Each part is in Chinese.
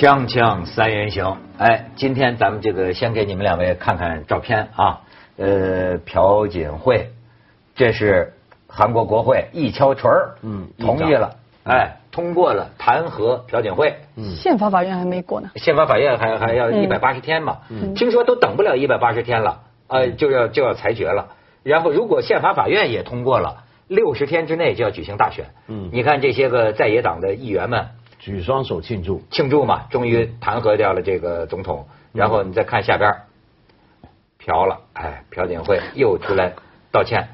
锵锵三人行，哎，今天咱们这个先给你们两位看看照片啊。呃，朴槿惠，这是韩国国会一敲锤儿，嗯，同意了，哎，通过了弹劾朴槿惠。嗯，宪法法院还没过呢。宪法法院还还要一百八十天嘛？嗯，听说都等不了一百八十天了，呃，就要就要裁决了。然后如果宪法法院也通过了，六十天之内就要举行大选。嗯，你看这些个在野党的议员们举双手庆祝，庆祝嘛，终于弹劾掉了这个总统。然后你再看下边。朴了，哎，朴槿惠又出来道歉，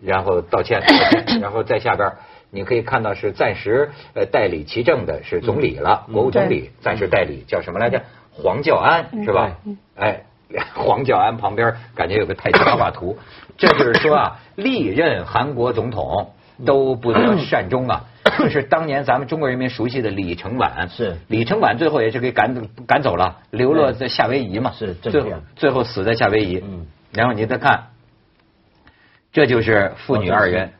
然后道歉，然后在下边你可以看到是暂时呃代理其政的是总理了，国务总理暂时代理叫什么来着？黄教安是吧？哎，黄教安旁边感觉有个太极画图，这就是说啊，历任韩国总统都不得善终啊。就是当年咱们中国人民熟悉的李承晚，是。李承晚最后也是给赶赶走了，流落在夏威夷嘛，是最后最后死在夏威夷。嗯，然后你再看，这就是父女二人，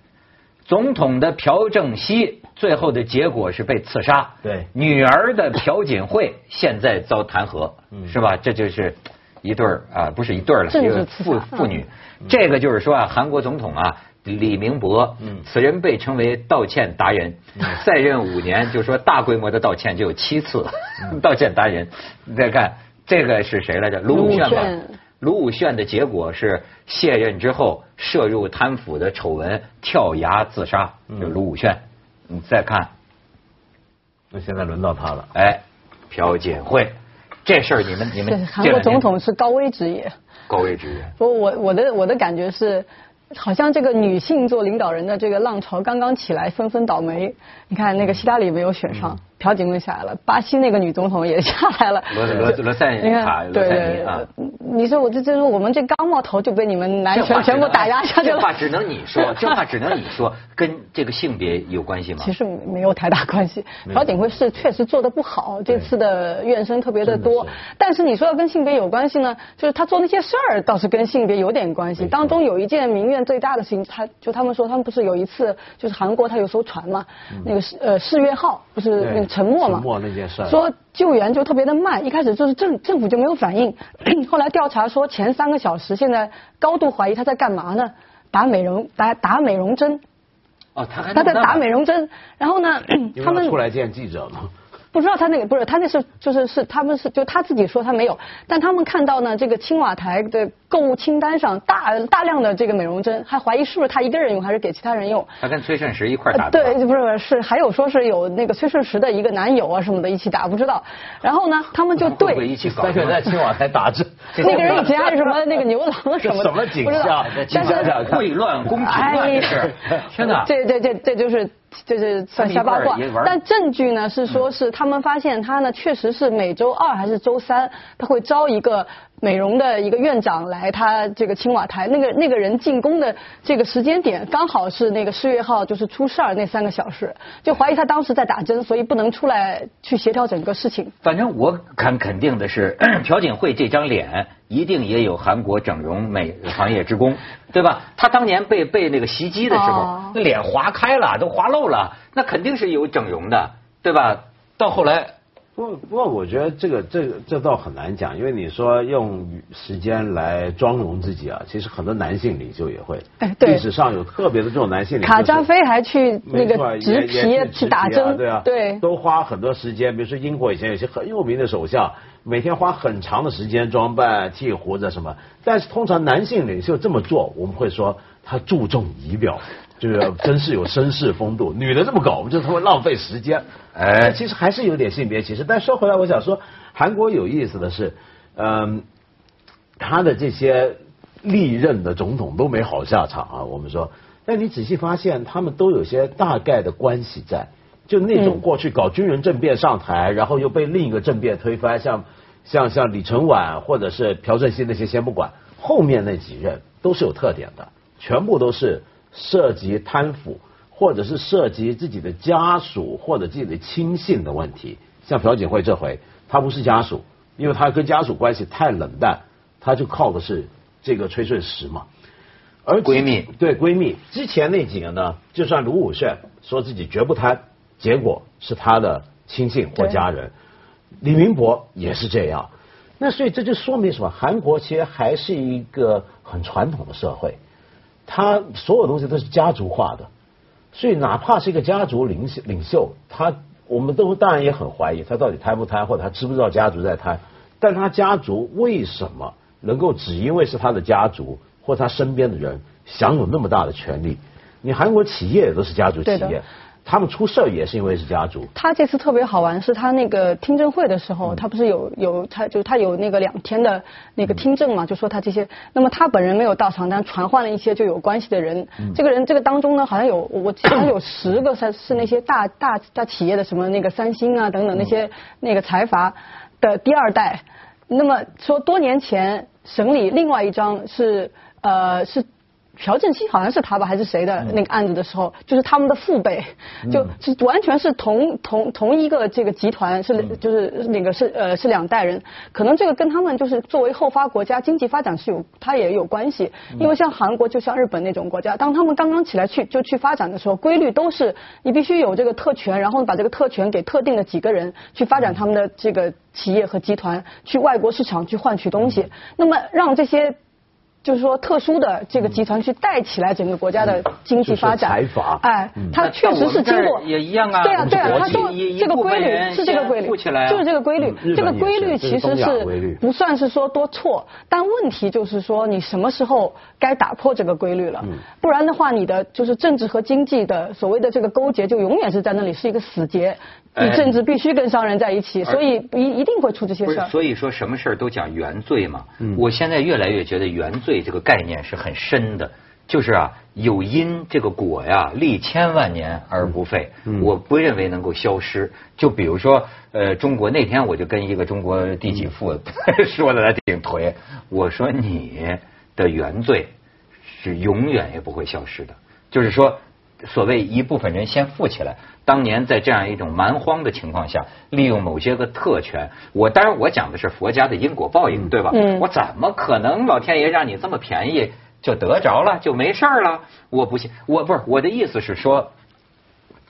总统的朴正熙最后的结果是被刺杀，对，女儿的朴槿惠 现在遭弹劾，是吧？这就是一对儿啊，不是一对儿了，一个父父女。这个就是说啊，韩国总统啊。李明博，此人被称为道歉达人，在任五年，就说大规模的道歉就有七次，道歉达人。你再看这个是谁来着？卢武铉吧。卢武铉的结果是卸任之后涉入贪腐的丑闻，跳崖自杀。就卢武铉，你再看，那现在轮到他了。哎，朴槿惠，这事儿你们你们韩国总统是高危职业。高危职业。不，我我的我的感觉是。好像这个女性做领导人的这个浪潮刚刚起来，纷纷倒霉。你看那个希拉里没有选上。朴槿惠下来了，巴西那个女总统也下来了。罗罗罗塞尼卡，对对啊！你说我这这我们这刚冒头就被你们男权全部打压下去了。这话只能你说，这话只能你说，跟这个性别有关系吗？其实没有太大关系。朴槿惠是确实做的不好，这次的怨声特别的多。但是你说要跟性别有关系呢？就是他做那些事儿倒是跟性别有点关系。当中有一件民怨最大的事情，他就他们说他们不是有一次就是韩国他有艘船嘛，那个是呃世越号不是那个。沉默嘛，说救援就特别的慢，一开始就是政政府就没有反应，后来调查说前三个小时，现在高度怀疑他在干嘛呢？打美容打打美容针。哦，他还他在打美容针，然后呢，他们出来见记者吗？不知道他那个不是他那是就是是他们是就他自己说他没有，但他们看到呢这个青瓦台的购物清单上大大量的这个美容针，还怀疑是不是他一个人用还是给其他人用。他跟崔顺实一块打的。对，不是不是还有说是有那个崔顺实的一个男友啊什么的一起打，不知道。然后呢，他们就对。一起三个在青瓦台打针。那个人以前还是什么那个牛郎什么？什么景象？但是秽乱宫廷乱事，真的。这这这这就是。就是算瞎八卦，但证据呢是说是他们发现他呢确实是每周二还是周三他会招一个。美容的一个院长来他这个青瓦台，那个那个人进宫的这个时间点刚好是那个世越号就是出事儿那三个小时，就怀疑他当时在打针，所以不能出来去协调整个事情。反正我敢肯定的是，朴槿惠这张脸一定也有韩国整容美行业之功，对吧？他当年被被那个袭击的时候，那脸划开了，都划漏了，那肯定是有整容的，对吧？到后来。不不过，我觉得这个这个这倒很难讲，因为你说用时间来妆容自己啊，其实很多男性领袖也会。历史上有特别的这种男性领袖。卡扎菲还去那个植皮去打针，对啊，对，都花很多时间。比如说英国以前有些很有名的首相，每天花很长的时间装扮、剃胡子什么。但是通常男性领袖这么做，我们会说他注重仪表。就是真是有绅士风度，女的这么搞，我们就他妈浪费时间。哎，其实还是有点性别歧视。但说回来，我想说，韩国有意思的是，嗯，他的这些历任的总统都没好下场啊。我们说，但你仔细发现，他们都有些大概的关系在，就那种过去搞军人政变上台，然后又被另一个政变推翻，像像像李承晚或者是朴正熙那些先不管，后面那几任都是有特点的，全部都是。涉及贪腐，或者是涉及自己的家属或者自己的亲信的问题，像朴槿惠这回，她不是家属，因为她跟家属关系太冷淡，他就靠的是这个崔顺实嘛。而闺蜜对闺蜜之前那几个呢，就算卢武铉说自己绝不贪，结果是他的亲信或家人。李明博也是这样。那所以这就说明什么？韩国其实还是一个很传统的社会，他所有东西都是家族化的，所以哪怕是一个家族领袖领袖，他我们都当然也很怀疑他到底贪不贪，或者他知不知道家族在贪。但他家族为什么能够只因为是他的家族或他身边的人享有那么大的权利？你韩国企业也都是家族企业。他们出事儿也是因为是家族。他这次特别好玩，是他那个听证会的时候，他不是有有他就他有那个两天的那个听证嘛，就说他这些。那么他本人没有到场，但传唤了一些就有关系的人。这个人这个当中呢，好像有我记得有十个是是那些大大大企业的什么那个三星啊等等那些那个财阀的第二代。那么说多年前审理另外一张是呃是。朴正熙好像是他吧，还是谁的那个案子的时候，就是他们的父辈，就是完全是同同同一个这个集团，是就是那个是呃是两代人，可能这个跟他们就是作为后发国家经济发展是有它也有关系，因为像韩国就像日本那种国家，当他们刚刚起来去就去发展的时候，规律都是你必须有这个特权，然后把这个特权给特定的几个人去发展他们的这个企业和集团，去外国市场去换取东西，那么让这些。就是说，特殊的这个集团去带起来整个国家的经济发展。财阀。哎，它确实是经过。也一样啊。对啊，对啊，它说这个规律是这个规律，就是这个规律。这个规律其实是不算是说多错，但问题就是说你什么时候该打破这个规律了？不然的话，你的就是政治和经济的所谓的这个勾结就永远是在那里是一个死结。你政治必须跟商人在一起，所以一一定会出这些事儿。所以说什么事儿都讲原罪嘛。我现在越来越觉得原罪这个概念是很深的，就是啊，有因这个果呀，历千万年而不废。我不认为能够消失。就比如说，呃，中国那天我就跟一个中国第几副 说的还挺颓，我说你的原罪是永远也不会消失的，就是说。所谓一部分人先富起来，当年在这样一种蛮荒的情况下，利用某些个特权，我当然我讲的是佛家的因果报应，对吧？我怎么可能老天爷让你这么便宜就得着了就没事了？我不信，我不是我的意思是说，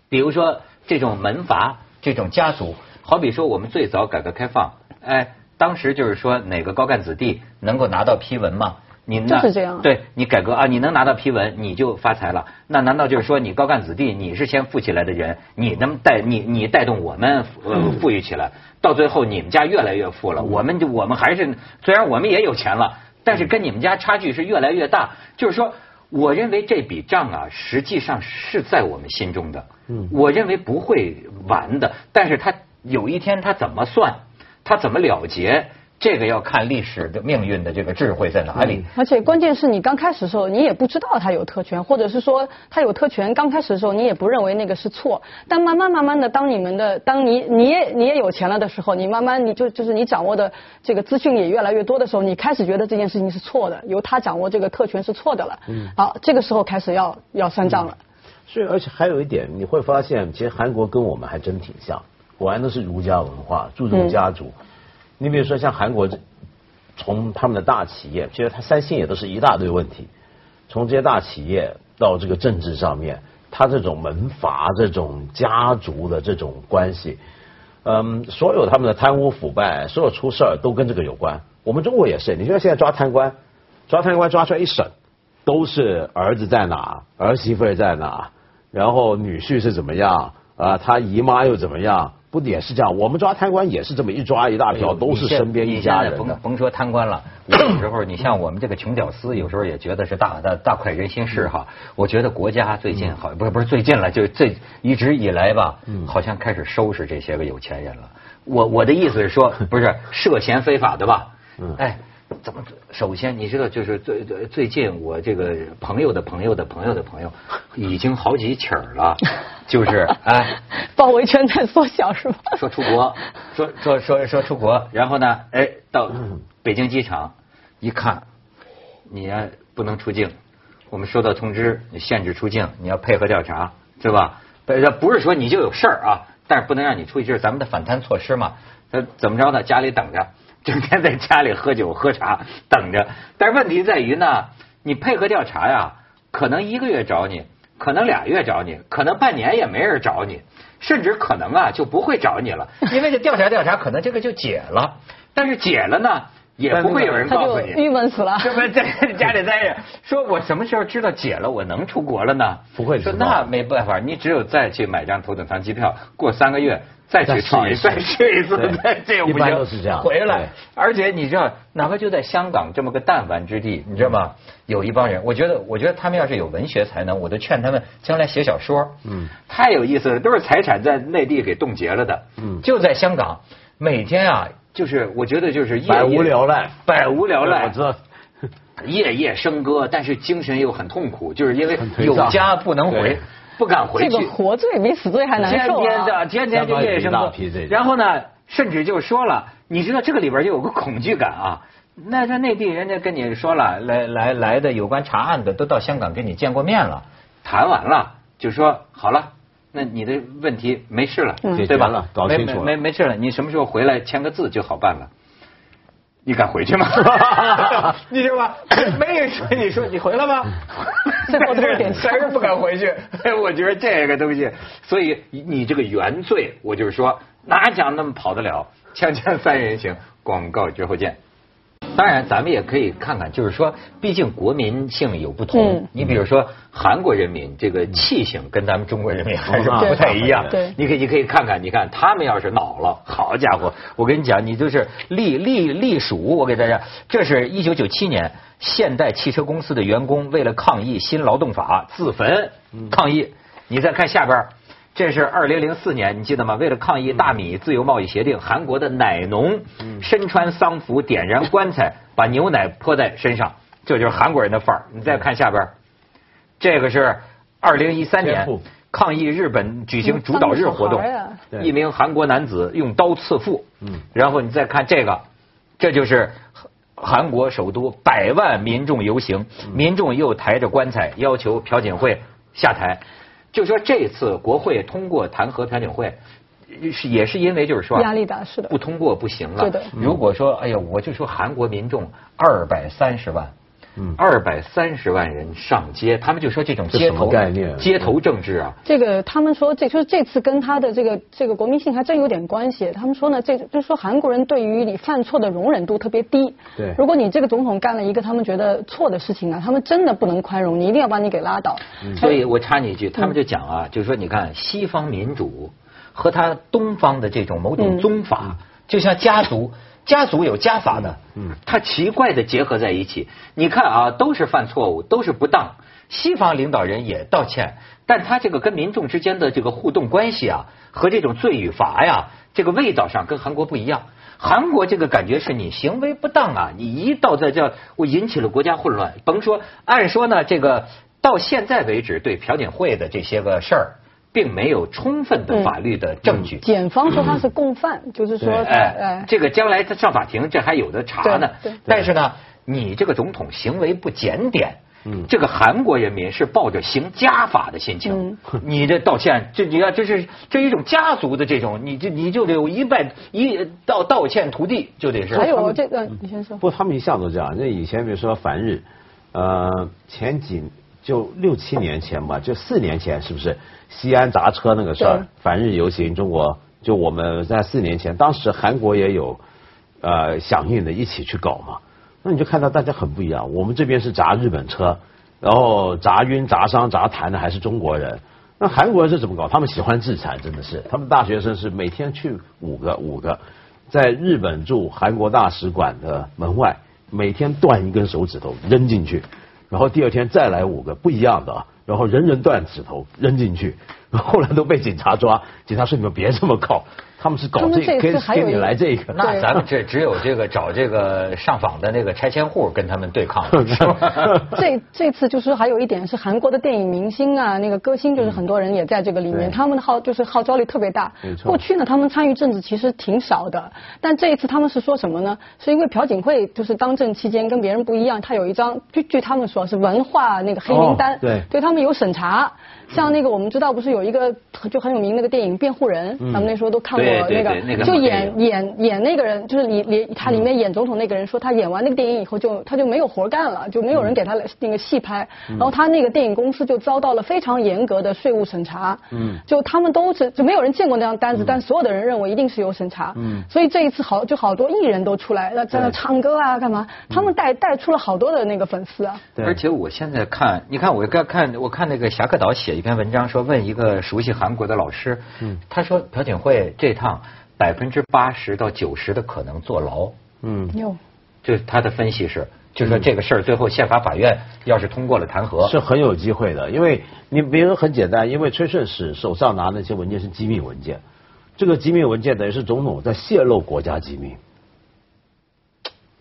比如说这种门阀、这种家族，好比说我们最早改革开放，哎，当时就是说哪个高干子弟能够拿到批文吗？你就是这样，对你改革啊，你能拿到批文，你就发财了。那难道就是说你高干子弟，你是先富起来的人，你能带你你带动我们呃富裕起来，到最后你们家越来越富了，我们就我们还是虽然我们也有钱了，但是跟你们家差距是越来越大。就是说，我认为这笔账啊，实际上是在我们心中的，我认为不会完的。但是他有一天他怎么算，他怎么了结？这个要看历史的命运的这个智慧在哪里。而且关键是你刚开始的时候，你也不知道他有特权，或者是说他有特权，刚开始的时候你也不认为那个是错。但慢慢慢慢的，当你们的，当你你也你也有钱了的时候，你慢慢你就就是你掌握的这个资讯也越来越多的时候，你开始觉得这件事情是错的，由他掌握这个特权是错的了。嗯。好，这个时候开始要要算账了。所以，而且还有一点，你会发现，其实韩国跟我们还真挺像，果然都是儒家文化，注重家族。你比如说像韩国，从他们的大企业，其实他三星也都是一大堆问题。从这些大企业到这个政治上面，他这种门阀、这种家族的这种关系，嗯，所有他们的贪污腐败，所有出事儿都跟这个有关。我们中国也是，你说现在抓贪官，抓贪官抓出来一审，都是儿子在哪，儿媳妇在哪，然后女婿是怎么样啊，他姨妈又怎么样。不也是这样？我们抓贪官也是这么一抓一大票，都是身边一家人甭甭说贪官了，有时候你像我们这个穷屌丝，有时候也觉得是大大大快人心事哈。我觉得国家最近好，不是不是最近了，就这一直以来吧，好像开始收拾这些个有钱人了。我我的意思是说，不是涉嫌非法的吧？哎。怎么？首先，你知道，就是最最最近，我这个朋友的朋友的朋友的朋友，已经好几起儿了，就是 哎，包围圈在缩小是吧？说出国，说说说说出国，然后呢，哎，到北京机场一看，你不能出境，我们收到通知，限制出境，你要配合调查，对吧？不不是说你就有事儿啊，但是不能让你出去，这是咱们的反贪措施嘛。他怎么着呢？家里等着。整天在家里喝酒喝茶等着，但是问题在于呢，你配合调查呀，可能一个月找你，可能俩月找你，可能半年也没人找你，甚至可能啊就不会找你了，因为这调查调查，可能这个就解了。但是解了呢，也不会有人告诉你。郁闷死了。是不是在家里待着？说我什么时候知道解了，我能出国了呢？不会说那没办法，你只有再去买张头等舱机票，过三个月再去试一试一再试一次这不行都是这样回来。而且你知道，哪怕就在香港这么个弹丸之地，你知道吗？有一帮人，我觉得，我觉得他们要是有文学才能，我都劝他们将来写小说。嗯，太有意思了，都是财产在内地给冻结了的。嗯就在香港，每天啊，就是我觉得就是夜百无聊赖，百无聊赖。我知道。夜夜笙歌，但是精神又很痛苦，就是因为有家不能回，不敢回去。这个活罪比死罪还难天受啊！天的，天天就夜笙歌。然后呢，甚至就说了，你知道这个里边就有个恐惧感啊。那在内地人家跟你说了，来来来的有关查案的都到香港跟你见过面了，谈完了就说好了。那你的问题没事了，对吧？了搞没清楚了没没没事了，你什么时候回来签个字就好办了。你敢回去吗？你知道吧？没人说，你说你回来吗？还是不敢回去。我觉得这个东西，所以你这个原罪，我就是说，哪讲那么跑得了？锵锵三人行，广告之后见。当然，咱们也可以看看，就是说，毕竟国民性有不同。嗯你比如说，韩国人民这个气性跟咱们中国人民还是不太一样。对你可以你可以看看，你看他们要是恼了，好家伙，我跟你讲，你就是隶隶隶属。我给大家，这是一九九七年现代汽车公司的员工为了抗议新劳动法自焚抗议。你再看下边儿。这是二零零四年，你记得吗？为了抗议大米自由贸易协定，韩国的奶农身穿丧服，点燃棺材，把牛奶泼在身上，这就是韩国人的范儿。你再看下边儿，这个是二零一三年抗议日本举行主导日活动一名韩国男子用刀刺腹，嗯。然后你再看这个，这就是韩国首都百万民众游行，嗯。民众又抬着棺材要求朴槿惠下台。就说这次国会通过弹劾朴槿惠，是也是因为就是说啊压力大是的不通过不行了。对的如果说哎呀，我就说韩国民众二百三十万。嗯二百三十万人上街，他们就说这种这什么街头概念街头政治啊，这个他们说，这就是这次跟他的这个这个国民性还真有点关系。他们说呢，这就是说韩国人对于你犯错的容忍度特别低。对如果你这个总统干了一个他们觉得错的事情啊，他们真的不能宽容，你一定要把你给拉倒。所以我插你一句，他们就讲啊，就是说你看西方民主和他东方的这种某种宗法，就像家族。家族有家法的，嗯，他奇怪的结合在一起。你看啊，都是犯错误，都是不当。西方领导人也道歉，但他这个跟民众之间的这个互动关系啊，和这种罪与罚呀，这个味道上跟韩国不一样。韩国这个感觉是你行为不当啊，你一到这叫我引起了国家混乱。甭说，按说呢，这个到现在为止对朴槿惠的这些个事儿，并没有充分的法律的证据。检方说他是共犯，就是说哎哎，，这个将来他上法庭，这还有的查呢对对。但是呢，你这个总统行为不检点。嗯这个韩国人民是抱着行家法的心情，你这道歉，这你要这是这一种家族的这种，你这你就得有一败一道道歉徒弟，就得是。还有这个，你先说。不他们一向都这样。那以前比如说反日，呃，前几就六七年前吧，就四年前是不是西安砸车那个事儿？反日游行，中国就我们在四年前，当时韩国也有呃响应的，一起去搞嘛。那你就看到大家很不一样。我们这边是砸日本车，然后砸晕、砸伤、砸残的还是中国人。那韩国人是怎么搞？他们喜欢自残，真的是。他们大学生是每天去五个五个，在日本驻韩国大使馆的门外，每天断一根手指头扔进去，然后第二天再来五个不一样的，然后人人断指头扔进去，后 后来都被警察抓。警察说你们别这么搞，他们是搞他们这这个，跟跟你次还有一来这个。那咱们这只有这个找这个上访的那个拆迁户跟他们对抗了，是吧？这这次就是还有一点是韩国的电影明星啊，那个歌星，就是很多人也在这个里面，对他们的号就是号召力特别大没。错过去呢，他们参与政治其实挺少的，但这一次他们是说什么呢？是因为朴槿惠就是当政期间跟别人不一样，他有一张据据他们说是文化那个黑名单哦，对对他们有审查。像那个我们知道不是有有一个就很有名那个电影《辩护人》，咱们那时候都看过那个就演演演那个人，就是里里他里面演总统那个人说，他演完那个电影以后就他就没有活干了，就没有人给他那个戏拍，然后他那个电影公司就遭到了非常严格的税务审查，嗯，就他们都是就没有人见过那张单子，但所有的人认为一定是有审查，嗯，所以这一次好就好多艺人都出来，那在那唱歌啊干嘛，他们带带出了好多的那个粉丝啊，对。而且我现在看，你看我刚看我看那个侠客岛写一篇文章，说问一个熟悉韩国的老师，嗯，他说朴槿惠这趟百分之八十到九十的可能坐牢，嗯，哟。这他的分析是，就说这个事儿最后宪法法院要是通过了弹劾，是很有机会的，因为你比如很简单，因为崔顺实手上拿那些文件是机密文件，这个机密文件等于是总统在泄露国家机密，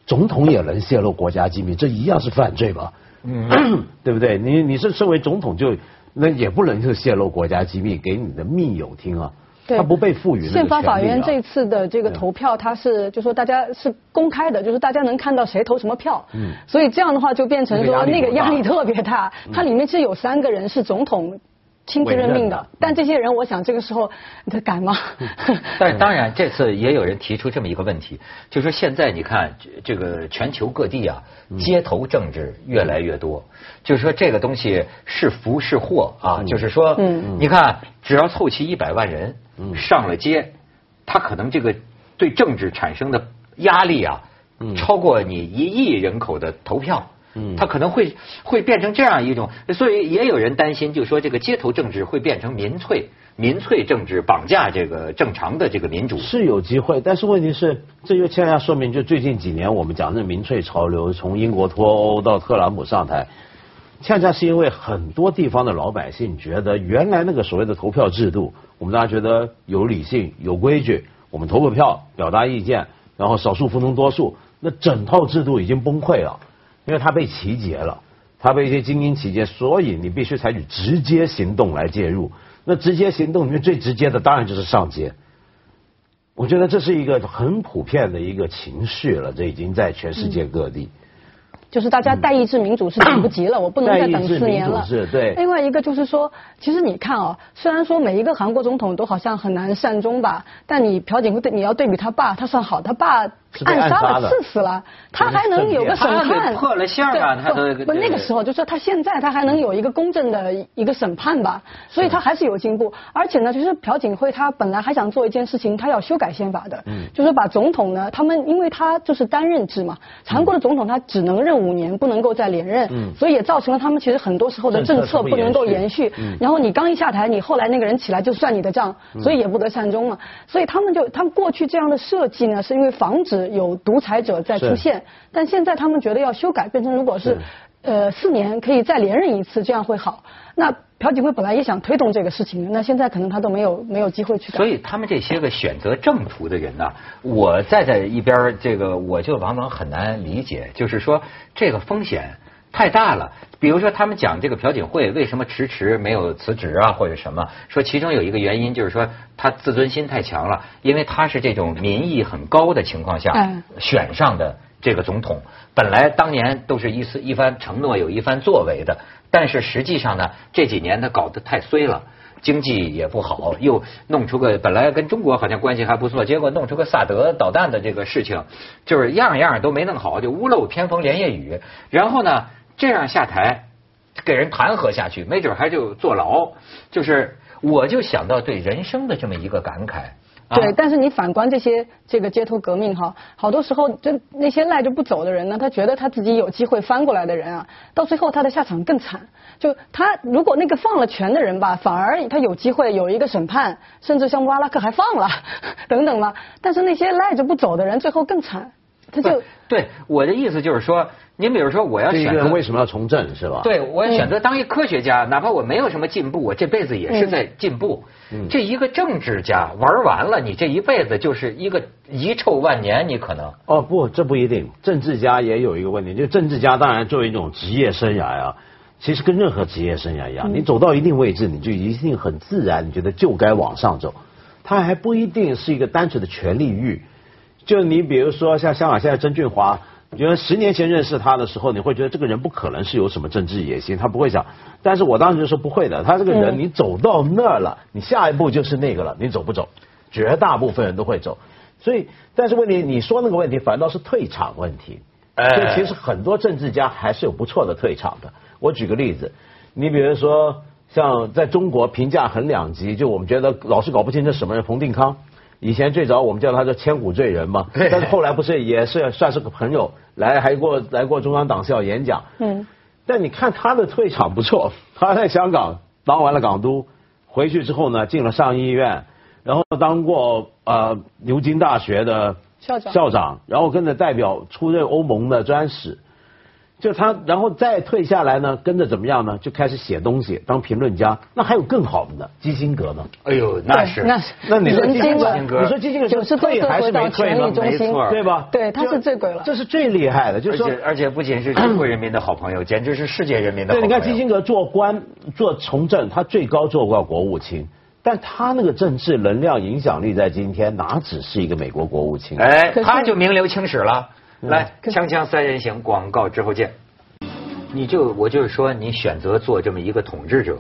总统也能泄露国家机密，这一样是犯罪吧？嗯，对不对？你你是身为总统就那也不能是泄露国家机密给你的密友听啊，对他不被赋予那个宪法法院这次的这个投票，它是就说大家是公开的，就是大家能看到谁投什么票。嗯。所以这样的话就变成说那个压力特别大。它里面其实有三个人是总统亲自任命的。但这些人我想这个时候他敢吗？但是当然，这次也有人提出这么一个问题，就是说现在你看这这个全球各地啊，街头政治越来越多，就是说这个东西是福是祸啊，就是说，嗯。你看只要凑齐一百万人上了街，他可能这个对政治产生的压力啊，超过你一亿人口的投票。嗯他可能会会变成这样一种，所以也有人担心，就说这个街头政治会变成民粹，民粹政治绑架这个正常的这个民主。是有机会，但是问题是，这就恰恰说明，就最近几年我们讲的民粹潮流，从英国脱欧到特朗普上台，恰恰是因为很多地方的老百姓觉得，原来那个所谓的投票制度，我们大家觉得有理性、有规矩，我们投个票表达意见，然后少数服从多数，那整套制度已经崩溃了，因为他被集结了，他被一些精英集结，所以你必须采取直接行动来介入。那直接行动里面最直接的，当然就是上街。我觉得这是一个很普遍的一个情绪了，这已经在全世界各地。就是大家代议制民主是等不及了，我不能再等四年了代议制民主制对。另外一个就是说，其实你看哦，虽然说每一个韩国总统都好像很难善终吧，但你朴槿惠对你要对比他爸，他算好，他爸暗杀了、暗杀的刺死了，他还能有个审判给，破了相啊对他都不不那个时候就说他现在他还能有一个公正的一个审判吧，所以他还是有进步。而且呢，就是朴槿惠他本来还想做一件事情，他要修改宪法的，嗯。就是把总统呢，他们因为他就是单任制嘛，韩国的总统他只能任五年，不能够再连任，嗯。所以也造成了他们其实很多时候的政策不不能够延延续。嗯然后你刚一下台，你后来那个人起来就算你的账，嗯。所以也不得善终嘛。所以他们就他们过去这样的设计呢，是因为防止有独裁者在出现，但现在他们觉得要修改，变成如果是是呃四年可以再连任一次，这样会好。那朴槿惠本来也想推动这个事情，那现在可能他都没有没有机会去。所以他们这些个选择正途的人呐、我站在一边儿，这个我就往往很难理解，就是说这个风险太大了。比如说他们讲这个朴槿惠为什么迟迟没有辞职啊，或者什么，说其中有一个原因就是说他自尊心太强了，因为他是这种民意很高的情况下嗯选上的这个总统，本来当年都是一次一番承诺，有一番作为的，但是实际上呢，这几年他搞得太衰了。经济也不好，又弄出个本来跟中国好像关系还不错，结果弄出个萨德导弹的这个事情，就是样样都没弄好，就屋漏偏逢连夜雨。然后呢，这样下台，给人弹劾下去，没准还就坐牢。就是我就想到对人生的这么一个感慨。对，但是你反观这些这个街头革命哈，好多时候就那些赖着不走的人呢，他觉得他自己有机会翻过来的人啊，到最后他的下场更惨。就他如果那个放了权的人吧，反而他有机会有一个审判，甚至像瓦拉克还放了等等嘛。但是那些赖着不走的人，最后更惨，他就对我的意思就是说，您比如说我要选择个人为什么要从政是吧？，对，我选择当一科学家，哪怕我没有什么进步，我这辈子也是在进步。嗯这一个政治家玩完了，你这一辈子就是一个遗臭万年，你可能哦不，这不一定。政治家也有一个问题，就政治家当然作为一种职业生涯啊，其实跟任何职业生涯一样，你走到一定位置，你就一定很自然，你觉得就该往上走。他还不一定是一个单纯的权力欲。就你比如说像香港现在曾俊华，觉得十年前认识他的时候，你会觉得这个人不可能是有什么政治野心，他不会想。但是我当时就说不会的，他这个人你走到那儿了，你下一步就是那个了，你走不走？绝大部分人都会走。所以，但是问题你说那个问题反倒是退场问题。所以其实很多政治家还是有不错的退场的。我举个例子，你比如说像在中国评价很两极，就我们觉得老是搞不清这什么人，冯定康。以前最早我们叫他叫千古罪人嘛，但是后来不是也是算是个朋友来还过来过中央党校演讲。嗯。但你看他的退场不错，他在香港当完了港督，回去之后呢进了上议院，然后当过呃牛津大学的校长，校长，然后跟着代表出任欧盟的专使。就他，然后再退下来呢，跟着怎么样呢？就开始写东西，当评论家。那还有更好的呢，基辛格呢？哎呦，那是那是那你说基辛格，你说基辛格是退还是没退呢？没错，对吧？对，他是最鬼了。这是最厉害的，就是说，而且不仅是中国人民的好朋友，简直是世界人民的好朋友。对，你看基辛格做官做从政，他最高做过国务卿，但他那个政治能量影响力在今天哪只是一个美国国务卿？哎，他就名留青史了。来，锵锵三人行，广告之后见。你就我就是说，你选择做这么一个统治者，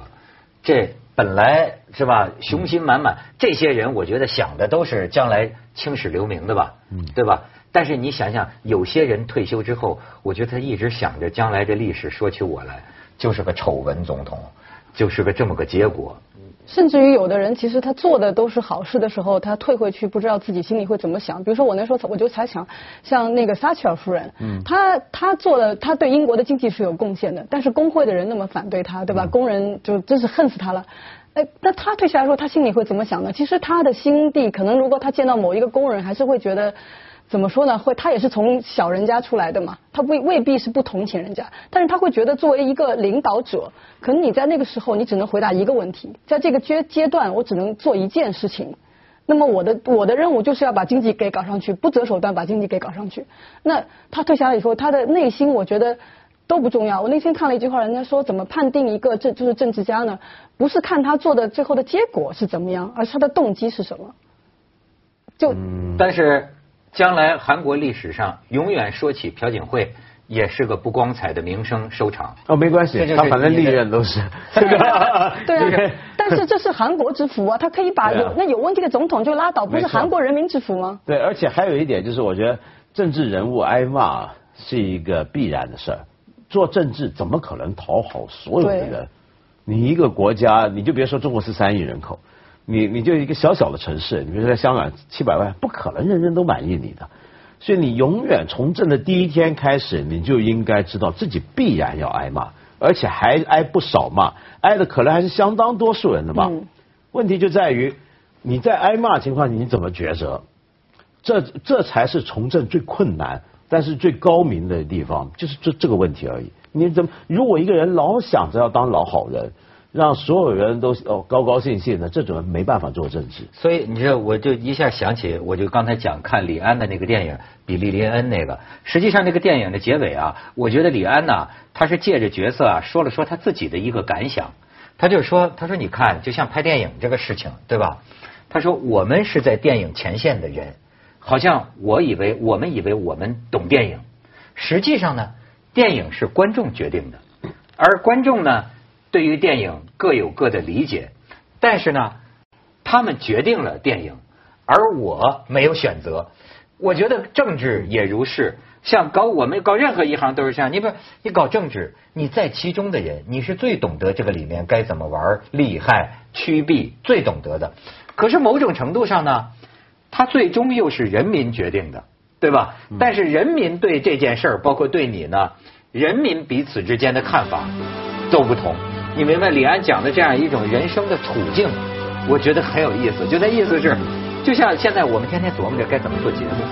这本来是吧，雄心满满。这些人我觉得想的都是将来青史留名的吧，对吧？但是你想想，有些人退休之后，我觉得他一直想着将来这历史说起我来，就是个丑闻总统，就是个这么个结果。甚至于有的人，其实他做的都是好事的时候，他退回去不知道自己心里会怎么想。比如说我那时候我就才想，像那个撒切尔夫人，嗯，她她做的，她对英国的经济是有贡献的，但是工会的人那么反对她，对吧？工人就真是恨死她了。哎，那她退下来说，她心里会怎么想呢？其实她的心地，可能如果她见到某一个工人，还是会觉得。怎么说呢？会他也是从小人家出来的嘛，他未未必是不同情人家，但是他会觉得作为一个领导者，可能你在那个时候你只能回答一个问题，在这个阶阶段我只能做一件事情，那么我的我的任务就是要把经济给搞上去，不择手段把经济给搞上去。那他退下来以后，他的内心我觉得都不重要。我那天看了一句话，人家说怎么判定一个政就是政治家呢？不是看他做的最后的结果是怎么样，而是他的动机是什么。就但是。将来韩国历史上永远说起朴槿惠，也是个不光彩的名声收场。哦，没关系，他反正历任都是。对啊，但是这是韩国之福啊，他可以把有那有问题的总统就拉倒，不是韩国人民之福吗？对，而且还有一点就是，我觉得政治人物挨骂是一个必然的事儿。做政治怎么可能讨好所有的人？你一个国家，你就别说中国是三亿人口。你你就一个小小的城市，你比如说在香港七百万，不可能人人都满意你的，所以你永远从政的第一天开始，你就应该知道自己必然要挨骂，而且还挨不少骂，挨的可能还是相当多数人的骂。问题就在于你在挨骂情况，你怎么抉择？这这才是从政最困难，但是最高明的地方，就是这这个问题而已。你怎么如果一个人老想着要当老好人？让所有人都哦高高兴兴的，这种人没办法做政治。所以你知道，我就一下想起，我就刚才讲看李安的那个电影《比利林恩》那个，实际上那个电影的结尾啊，我觉得李安呐，他是借着角色啊说了说他自己的一个感想。他就说，他说你看，就像拍电影这个事情，对吧？他说我们是在电影前线的人，好像我以为我们以为我们懂电影，实际上呢，电影是观众决定的，而观众呢。对于电影各有各的理解，但是呢，他们决定了电影，而我没有选择。我觉得政治也如是，像搞我们搞任何一行都是这样。你不，你搞政治，你在其中的人，你是最懂得这个里面该怎么玩，利害趋避最懂得的。可是某种程度上呢，他最终又是人民决定的，对吧？但是人民对这件事儿，包括对你呢，人民彼此之间的看法都不同。你明白李安讲的这样一种人生的处境，我觉得很有意思。就那意思是，就像现在我们天天琢磨着该怎么做节目，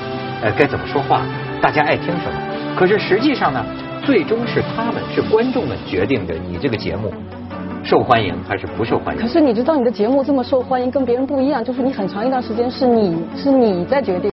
呃，该怎么说话，大家爱听什么。可是实际上呢，最终是他们是观众们决定着你这个节目受欢迎还是不受欢迎。可是你知道你的节目这么受欢迎，跟别人不一样，就是你很长一段时间是你是你在决定。